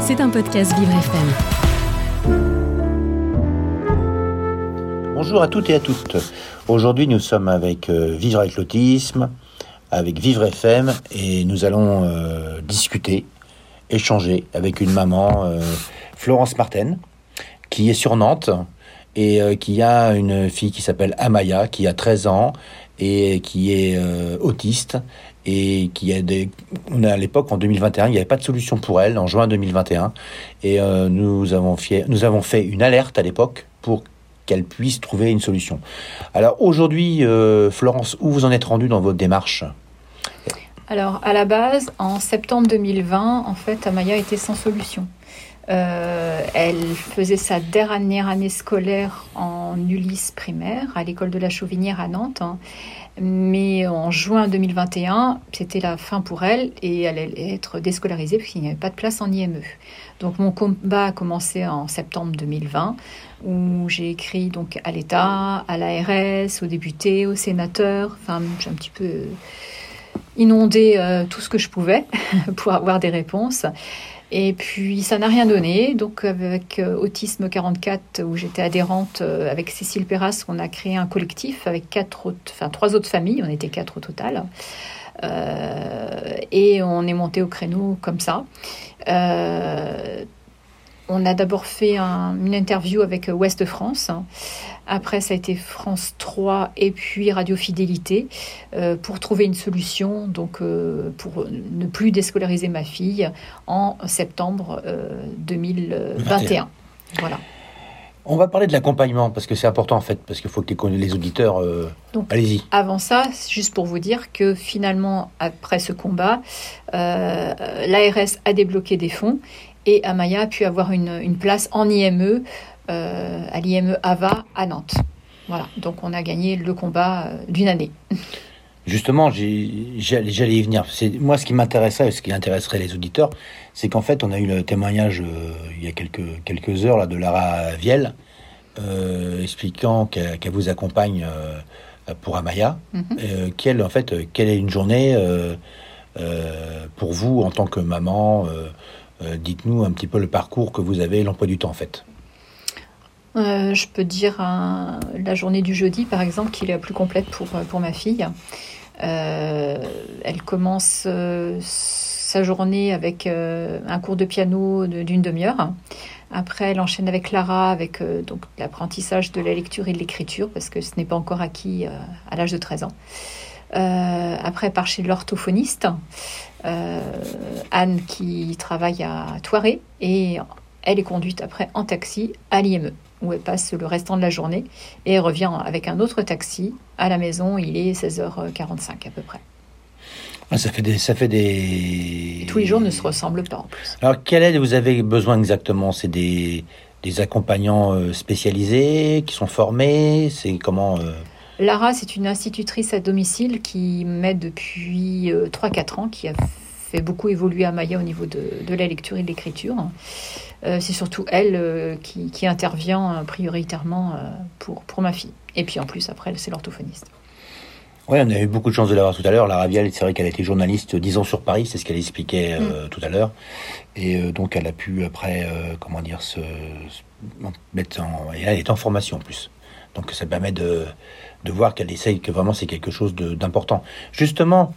C'est un podcast Vivre FM. Bonjour à toutes et à toutes. Aujourd'hui, nous sommes avec euh, Vivre avec l'autisme, avec Vivre FM, et nous allons euh, discuter, échanger avec une maman, euh, Florence Martin, qui est sur Nantes et qui a une fille qui s'appelle Amaya, qui a 13 ans et qui est autiste et qui a des... On a à l'époque, en 2021, il n'y avait pas de solution pour elle, en juin 2021. Et euh, nous, avons fait, nous avons fait une alerte à l'époque pour qu'elle puisse trouver une solution. Alors aujourd'hui, euh, Florence, où vous en êtes rendue dans votre démarche? Alors, à la base, en septembre 2020, en fait, Amaya était sans solution. Euh, elle faisait sa dernière année scolaire en Ulysse primaire à l'école de la Chauvinière à Nantes. hein. Mais en juin 2021, c'était la fin pour elle et elle allait être déscolarisée parce qu'il n'y avait pas de place en IME. Donc mon combat a commencé en septembre 2020 où j'ai écrit donc à l'État, à l'ARS, aux députés, aux sénateurs. Enfin, j'ai un petit peu inondé euh, tout ce que je pouvais pour avoir des réponses. Et puis ça n'a rien donné. Donc avec euh, Autisme 44, où j'étais adhérente euh, avec Cécile Perras, on a créé un collectif avec quatre autres, enfin trois autres familles. On était quatre au total. Euh, et on est monté au créneau comme ça. Euh, on a d'abord fait un- une interview avec Ouest France. Après, ça a été France 3 et puis Radio Fidélité euh, pour trouver une solution, donc euh, pour ne plus déscolariser ma fille en septembre euh, 2021. Voilà. On va parler de l'accompagnement parce que c'est important en fait, parce qu'il faut que les- les auditeurs. euh, Allez-y. Avant ça, juste pour vous dire que finalement, après ce combat, euh, l'ARS a débloqué des fonds et Amaya a pu avoir une, une place en IME, euh, à l'IME AVA à Nantes. Voilà, donc on a gagné le combat euh, d'une année. Justement, j'allais y venir. Moi ce qui m'intéressait et ce qui intéresserait les auditeurs, c'est qu'en fait, on a eu le témoignage euh, il y a quelques quelques heures là de Lara Viel euh, expliquant qu'elle vous accompagne pour Amaya. Mhm. Euh, quelle en fait, quelle est une journée pour vous en tant que maman Dites-nous un petit peu le parcours que vous avez, l'emploi du temps en fait. Euh, je peux dire un- la journée du jeudi, par exemple, qui est la plus complète pour, pour ma fille. Euh, elle commence euh, sa journée avec euh, un cours de piano d'une demi-heure. Après, elle enchaîne avec Lara, avec euh, donc l'apprentissage de la lecture et de l'écriture, parce que ce n'est pas encore acquis euh, à l'âge de 13 ans. Euh, après, part chez l'orthophoniste, euh, Anne qui travaille à Thoiré, et elle est conduite après en taxi à l'IME où elle passe le restant de la journée et elle revient avec un autre taxi à la maison. Il est 16h45 à peu près. Ah, ça fait des, ça fait des. Tous les jours ne se ressemblent pas en plus. Alors, quelle aide vous avez besoin exactement? C'est des, des accompagnants euh, spécialisés qui sont formés? C'est comment euh, Lara, c'est une institutrice à domicile qui m'aide depuis euh, 3-4 ans, qui a fait beaucoup évoluer Amaya au niveau de, de la lecture et de l'écriture. Euh, c'est surtout elle euh, qui, qui intervient euh, prioritairement euh, pour, pour ma fille. Et puis en plus, après, c'est l'orthophoniste. Oui, on a eu beaucoup de chance de l'avoir tout à l'heure. Lara Vial, c'est vrai qu'elle a été journaliste 10 ans sur Paris, c'est ce qu'elle expliquait euh, tout à l'heure. Et euh, donc, elle a pu après, euh, comment dire, se, se mettre en. Et elle est en formation en plus. Donc, ça permet de, de voir qu'elle essaye, que vraiment c'est quelque chose d'important. Justement,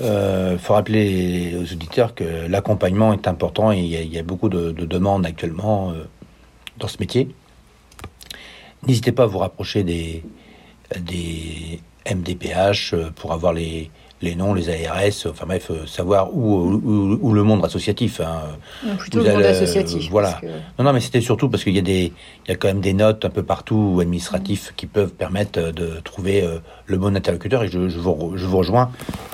il faut rappeler aux auditeurs que l'accompagnement est important et il y a, beaucoup de, de demandes actuellement euh, dans ce métier. N'hésitez pas à vous rapprocher des, des MDPH euh, pour avoir les, les noms, les ARS, enfin bref, euh, savoir où, où, où le monde associatif. hein. Plutôt le monde allez, euh, associatif. voilà. que- Non, non, mais c'était surtout parce qu'il y a des, il y a quand même des notes un peu partout administratifs qui peuvent permettre euh, de trouver euh, le bon interlocuteur. Et je, je vous, re- je vous rejoins.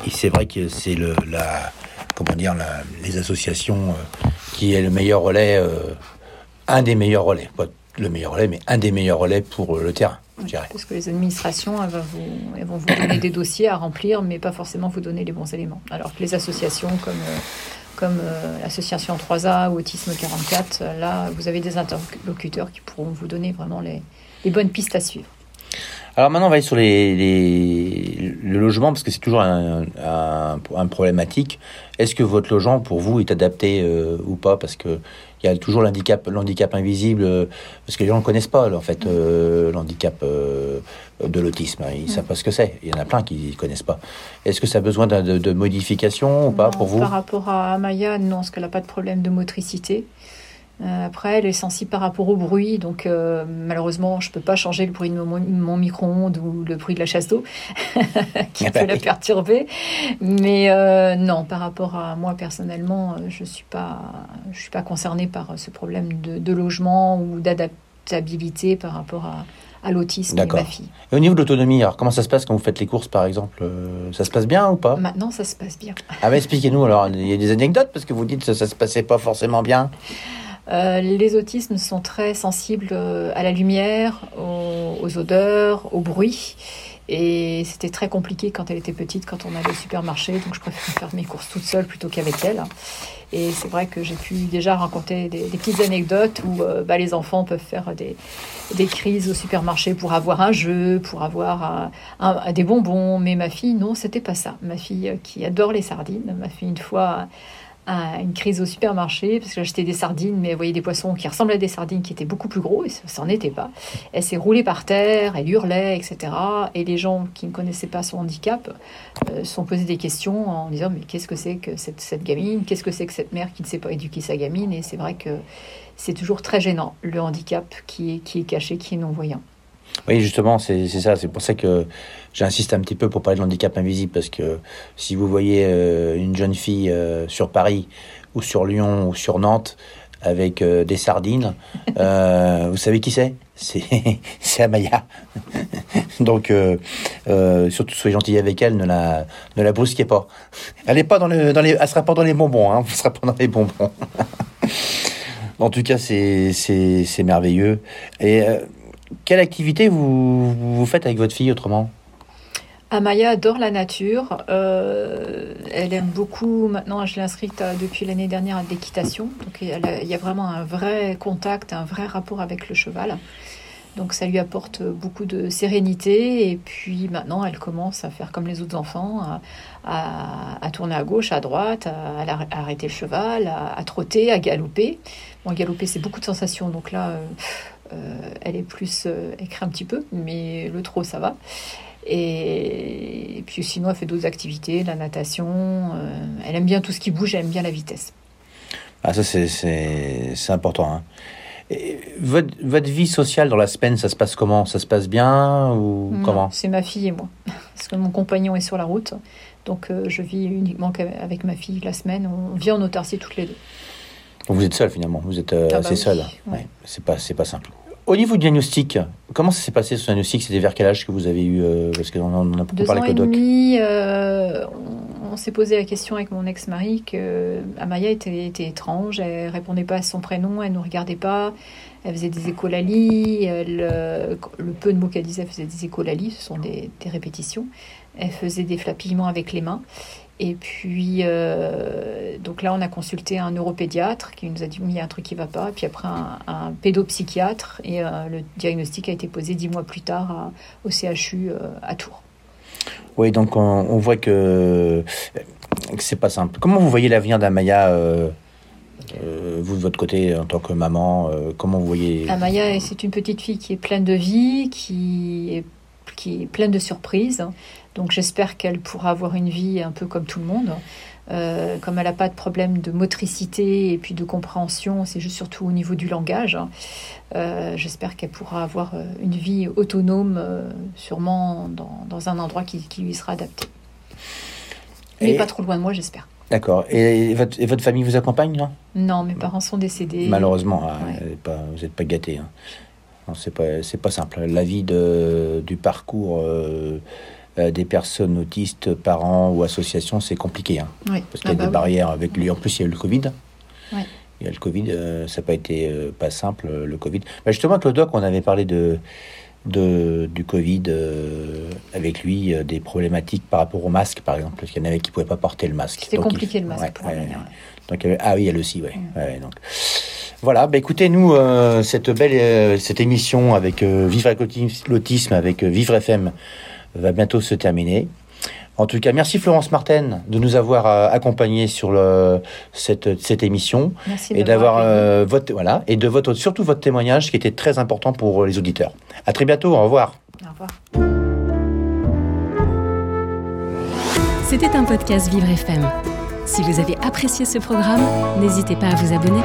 Et c'est vrai que c'est le, la, comment dire, la- les associations euh, qui est le meilleur relais, euh, un des meilleurs relais, pas le meilleur relais, mais un des meilleurs relais pour euh, le terrain, je dirais. Parce que les administrations, elles, vont vous, elles vont vous donner des dossiers à remplir, mais pas forcément vous donner les bons éléments. Alors que les associations comme, euh, comme euh, l'association 3A ou Autisme 44, euh, là, vous avez des interlocuteurs qui pourront vous donner vraiment les, les bonnes pistes à suivre. Alors maintenant, on va aller sur les, les- le logement, parce que c'est toujours un, un, un problématique. Est-ce que votre logement, pour vous, est adapté euh, ou pas? Parce que il y a toujours l'handicap, l'handicap invisible, euh, parce que les gens ne connaissent pas, en fait, euh, l'handicap euh, de l'autisme. Ils ne savent pas ce que c'est. Il y en a plein qui ne connaissent pas. Est-ce que ça a besoin de, de modification ou pas Non, pour vous? Par rapport à Maya, non, parce qu'elle n'a pas de problème de motricité. Euh, après, elle est sensible par rapport au bruit, donc euh, malheureusement, je peux pas changer le bruit de mon, mon micro-ondes ou le bruit de la chasse d'eau qui Ah peut bah la perturber. Mais euh, non, par rapport à moi personnellement, je suis pas, je suis pas concernée par ce problème de, de logement ou d'adaptabilité par rapport à, à l'autisme de ma fille. Et au niveau de l'autonomie, alors comment ça se passe quand vous faites les courses, par exemple Ça se passe bien ou pas? Maintenant, ça se passe bien. Ah bah expliquez-nous alors, il y a des anecdotes parce que vous dites que ça, ça se passait pas forcément bien. Euh, les autismes sont très sensibles euh, à la lumière, aux, odeurs, au bruit. Et c'était très compliqué quand elle était petite, quand on allait au supermarché. Donc je préfère faire mes courses toute seule plutôt qu'avec elle. Et c'est vrai que j'ai pu déjà raconter des, petites anecdotes où euh, bah, les enfants peuvent faire des, crises au supermarché pour avoir un jeu, pour avoir des bonbons. Mais ma fille, non, c'était pas ça. Ma fille qui adore les sardines m'a fait une fois un- une crise au supermarché parce que j'achetais des sardines, mais elle voyait des poissons qui ressemblaient à des sardines qui étaient beaucoup plus gros et ça ça n'en était pas. Elle s'est roulée par terre, elle hurlait, etc. Et les gens qui ne connaissaient pas son handicap euh, sont posés des questions en disant mais qu'est-ce que c'est que cette, cette gamine? Qu'est-ce que c'est que cette mère qui ne sait pas éduquer sa gamine? Et c'est vrai que c'est toujours très gênant le handicap qui est, qui est caché, qui est non-voyant. Oui, justement, c'est ça. C'est pour ça que j'insiste un petit peu pour parler de l'handicap invisible, parce que si vous voyez euh, une jeune fille euh, sur Paris ou sur Lyon ou sur Nantes avec euh, des sardines, vous savez qui c'est? C'est Amaya. Donc, surtout soyez gentil avec elle, ne la ne la brusquez pas. Elle est pas dans le dans les, elle sera pas dans les bonbons, hein. Elle sera pas dans les bonbons. En tout cas, c'est merveilleux. Et quelle activité vous, faites avec votre fille autrement? Amaya adore la nature. Euh, elle aime beaucoup. Maintenant, je l'ai inscrite à- depuis l'année dernière à l'équitation. Donc, il y, a, vraiment un vrai contact, un vrai rapport avec le cheval. Donc, ça lui apporte beaucoup de sérénité. Et puis, maintenant, elle commence à faire comme les autres enfants, à, tourner à gauche, à droite, à, arrêter le cheval, à, trotter, à galoper. Bon, galoper, c'est beaucoup de sensations. Donc là, euh, euh, elle est plus euh, elle un petit peu, mais le trot, ça va. Et, et puis sinon, elle fait d'autres activités, la natation. euh, elle aime bien tout ce qui bouge, elle aime bien la vitesse. Ah, ça, c'est- important. hein. Et votre, votre vie sociale dans la semaine, ça se passe comment? Ça se passe bien ou Non, comment? C'est ma fille et moi. Parce que mon compagnon est sur la route. Donc euh, je vis uniquement qu'avec ma fille la semaine. On vit en autarcie toutes les deux. Vous êtes seul finalement, vous êtes euh, Ah bah assez oui, seul. ouais. Ouais, c'est pas, c'est pas simple. Au niveau du diagnostic, comment ça s'est passé ce diagnostic? C'était vers quel âge que vous avez eu euh, Parce qu'on en a beaucoup parlé avec le doc. demi, euh, on, on s'est posé la question avec mon ex-mari que Amaya était, était étrange, elle répondait pas à son prénom, elle nous regardait pas, elle faisait des écholalies, elle, euh, le peu de mots qu'elle disait, elle faisait des écholalies, ce sont des, répétitions, elle faisait des flapillements avec les mains. Et puis, euh, donc là, on a consulté un neuropédiatre qui nous a dit il y a un truc qui va pas. Puis après, un, pédopsychiatre. Et euh, le diagnostic a été posé dix mois plus tard au CHU à Tours. Oui, donc on, on voit que, que c'est pas simple. Comment vous voyez l'avenir d'Amaya euh, euh, vous de votre côté en tant que maman euh, Comment vous voyez Amaya, c'est une petite fille qui est pleine de vie, qui est, qui est pleine de surprises. Donc j'espère qu'elle pourra avoir une vie un peu comme tout le monde. Euh, comme elle n'a pas de problème de motricité et puis de compréhension, c'est juste surtout au niveau du langage. Euh, j'espère qu'elle pourra avoir une vie autonome, euh, sûrement dans, dans un endroit qui, qui lui sera adapté. Mais Et- pas trop loin de moi, j'espère. D'accord. Et votre, et votre famille vous accompagne, non Non, mes parents sont décédés. Malheureusement, ah, Ouais. pas, vous n'êtes pas gâté. Hein. C'est pas, c'est pas simple. La vie de, du parcours euh, euh, des personnes autistes, parents ou associations, c'est compliqué. Hein, Oui. parce qu'il y Ah a bah des oui. barrières avec lui. En plus, il y a eu le Covid. Ouais. Il y a le Covid, euh, ça n'a pas été euh, pas simple, le Covid. Bah, justement, avec le doc, on avait parlé de, de, du Covid euh, avec lui, euh, des problématiques par rapport au masque, par exemple. Parce qu'il y en avait qui ne pouvaient pas porter le masque. C'était il- compliqué le masque ouais, pour ouais, elle, ouais. ouais. Donc, il y avait- ah oui, elle aussi, ouais. Mm. ouais, donc. Voilà, bah écoutez, nous, euh, cette belle cette émission avec Vivre avec l'autisme, avec Vivre FM, va bientôt se terminer. En tout cas, merci Florence Martin de nous avoir accompagnés sur le, cette, cette émission Merci et d'avoir d'avoir votre voilà et de votre surtout votre témoignage qui était très important pour les auditeurs. À très bientôt, au revoir. Au revoir. C'était un podcast Vivre FM. Si vous avez apprécié ce programme, n'hésitez pas à vous abonner.